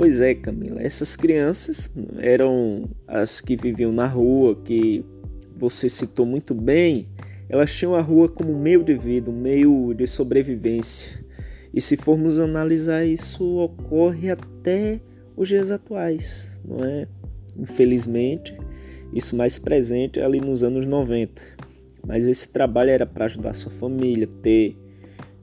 Pois é, Camila, essas crianças eram as que viviam na rua, que você citou muito bem, elas tinham a rua como meio de vida, um meio de sobrevivência. E se formos analisar isso, ocorre até os dias atuais, não é? Infelizmente, isso mais presente é ali nos anos 90. Mas esse trabalho era para ajudar sua família, ter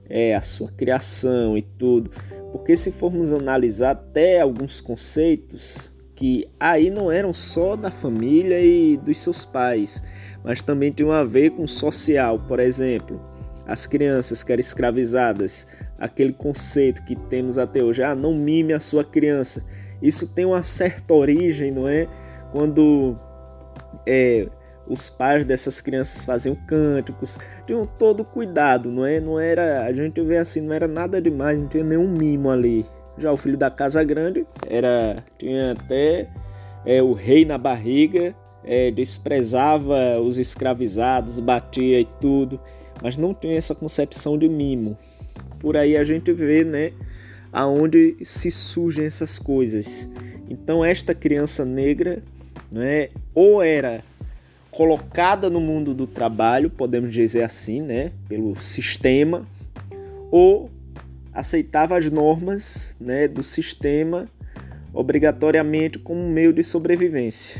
é, a sua criação e tudo. Porque se formos analisar até alguns conceitos que aí não eram só da família e dos seus pais, mas também tinham a ver com o social, por exemplo, as crianças que eram escravizadas, aquele conceito que temos até hoje, ah, não mime a sua criança. Isso tem uma certa origem, não é? Quando é, os pais dessas crianças faziam cânticos, tinham todo cuidado, não é? Não era, a gente vê assim, não era nada demais, não tinha nenhum mimo ali. Já o filho da casa grande era tinha até é, o rei na barriga, é, desprezava os escravizados, batia e tudo, mas não tinha essa concepção de mimo. Por aí a gente vê, né, aonde se surgem essas coisas. Então esta criança negra, né, ou era colocada no mundo do trabalho, podemos dizer assim, né, pelo sistema, ou aceitava as normas, né, do sistema obrigatoriamente como meio de sobrevivência.